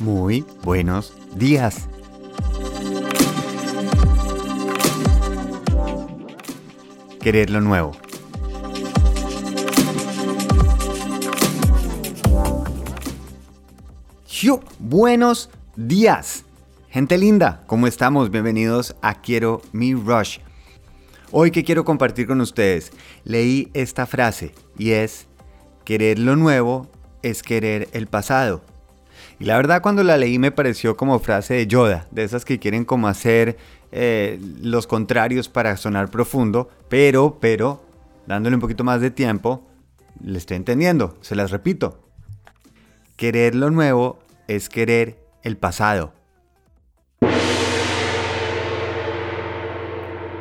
Muy buenos días. Querer lo nuevo. Buenos días. Gente linda, ¿cómo estamos? Bienvenidos a Quiero Mi Rush. Hoy que quiero compartir con ustedes, leí esta frase y es, querer lo nuevo es querer el pasado. Y la verdad cuando la leí me pareció como frase de Yoda, de esas que quieren como hacer eh, los contrarios para sonar profundo, pero, pero, dándole un poquito más de tiempo, le estoy entendiendo, se las repito. Querer lo nuevo es querer el pasado.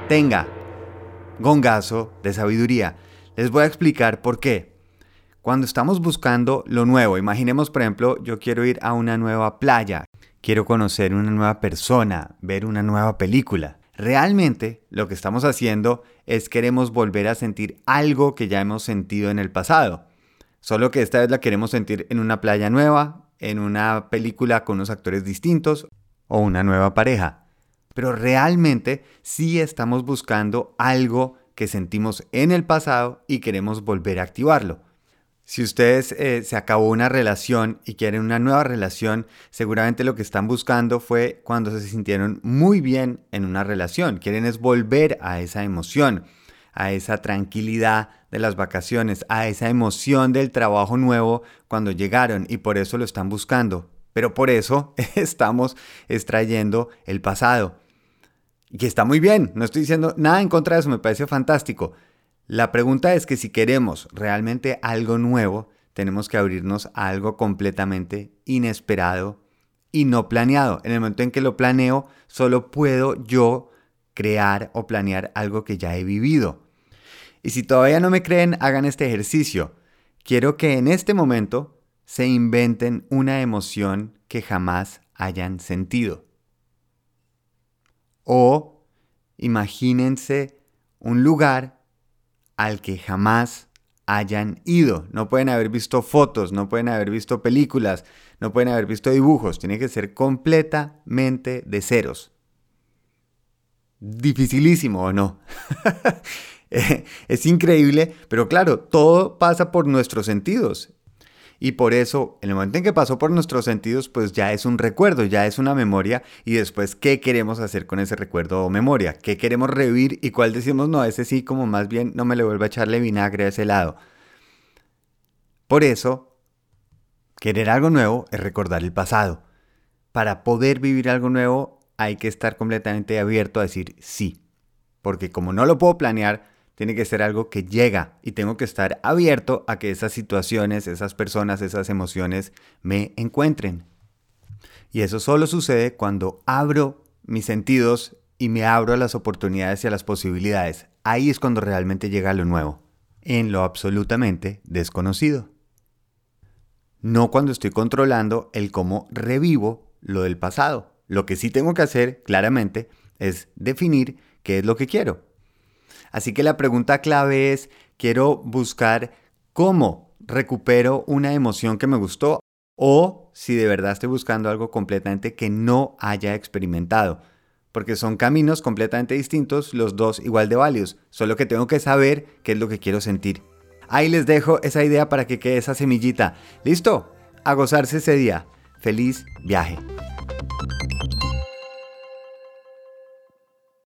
Tenga, gongazo de sabiduría. Les voy a explicar por qué. Cuando estamos buscando lo nuevo, imaginemos por ejemplo, yo quiero ir a una nueva playa, quiero conocer una nueva persona, ver una nueva película. Realmente lo que estamos haciendo es queremos volver a sentir algo que ya hemos sentido en el pasado. Solo que esta vez la queremos sentir en una playa nueva, en una película con unos actores distintos o una nueva pareja. Pero realmente sí estamos buscando algo que sentimos en el pasado y queremos volver a activarlo. Si ustedes eh, se acabó una relación y quieren una nueva relación, seguramente lo que están buscando fue cuando se sintieron muy bien en una relación. Quieren es volver a esa emoción, a esa tranquilidad de las vacaciones, a esa emoción del trabajo nuevo cuando llegaron y por eso lo están buscando. Pero por eso estamos extrayendo el pasado. Y está muy bien, no estoy diciendo nada en contra de eso, me parece fantástico. La pregunta es que si queremos realmente algo nuevo, tenemos que abrirnos a algo completamente inesperado y no planeado. En el momento en que lo planeo, solo puedo yo crear o planear algo que ya he vivido. Y si todavía no me creen, hagan este ejercicio. Quiero que en este momento se inventen una emoción que jamás hayan sentido. O imagínense un lugar al que jamás hayan ido. No pueden haber visto fotos, no pueden haber visto películas, no pueden haber visto dibujos. Tiene que ser completamente de ceros. Dificilísimo o no. es increíble, pero claro, todo pasa por nuestros sentidos. Y por eso, en el momento en que pasó por nuestros sentidos, pues ya es un recuerdo, ya es una memoria. Y después, ¿qué queremos hacer con ese recuerdo o memoria? ¿Qué queremos revivir y cuál decimos, no, ese sí, como más bien no me le vuelvo a echarle vinagre a ese lado? Por eso, querer algo nuevo es recordar el pasado. Para poder vivir algo nuevo, hay que estar completamente abierto a decir sí. Porque como no lo puedo planear, tiene que ser algo que llega y tengo que estar abierto a que esas situaciones, esas personas, esas emociones me encuentren. Y eso solo sucede cuando abro mis sentidos y me abro a las oportunidades y a las posibilidades. Ahí es cuando realmente llega lo nuevo, en lo absolutamente desconocido. No cuando estoy controlando el cómo revivo lo del pasado. Lo que sí tengo que hacer, claramente, es definir qué es lo que quiero. Así que la pregunta clave es, quiero buscar cómo recupero una emoción que me gustó o si de verdad estoy buscando algo completamente que no haya experimentado. Porque son caminos completamente distintos, los dos igual de válidos, solo que tengo que saber qué es lo que quiero sentir. Ahí les dejo esa idea para que quede esa semillita. ¿Listo? A gozarse ese día. Feliz viaje.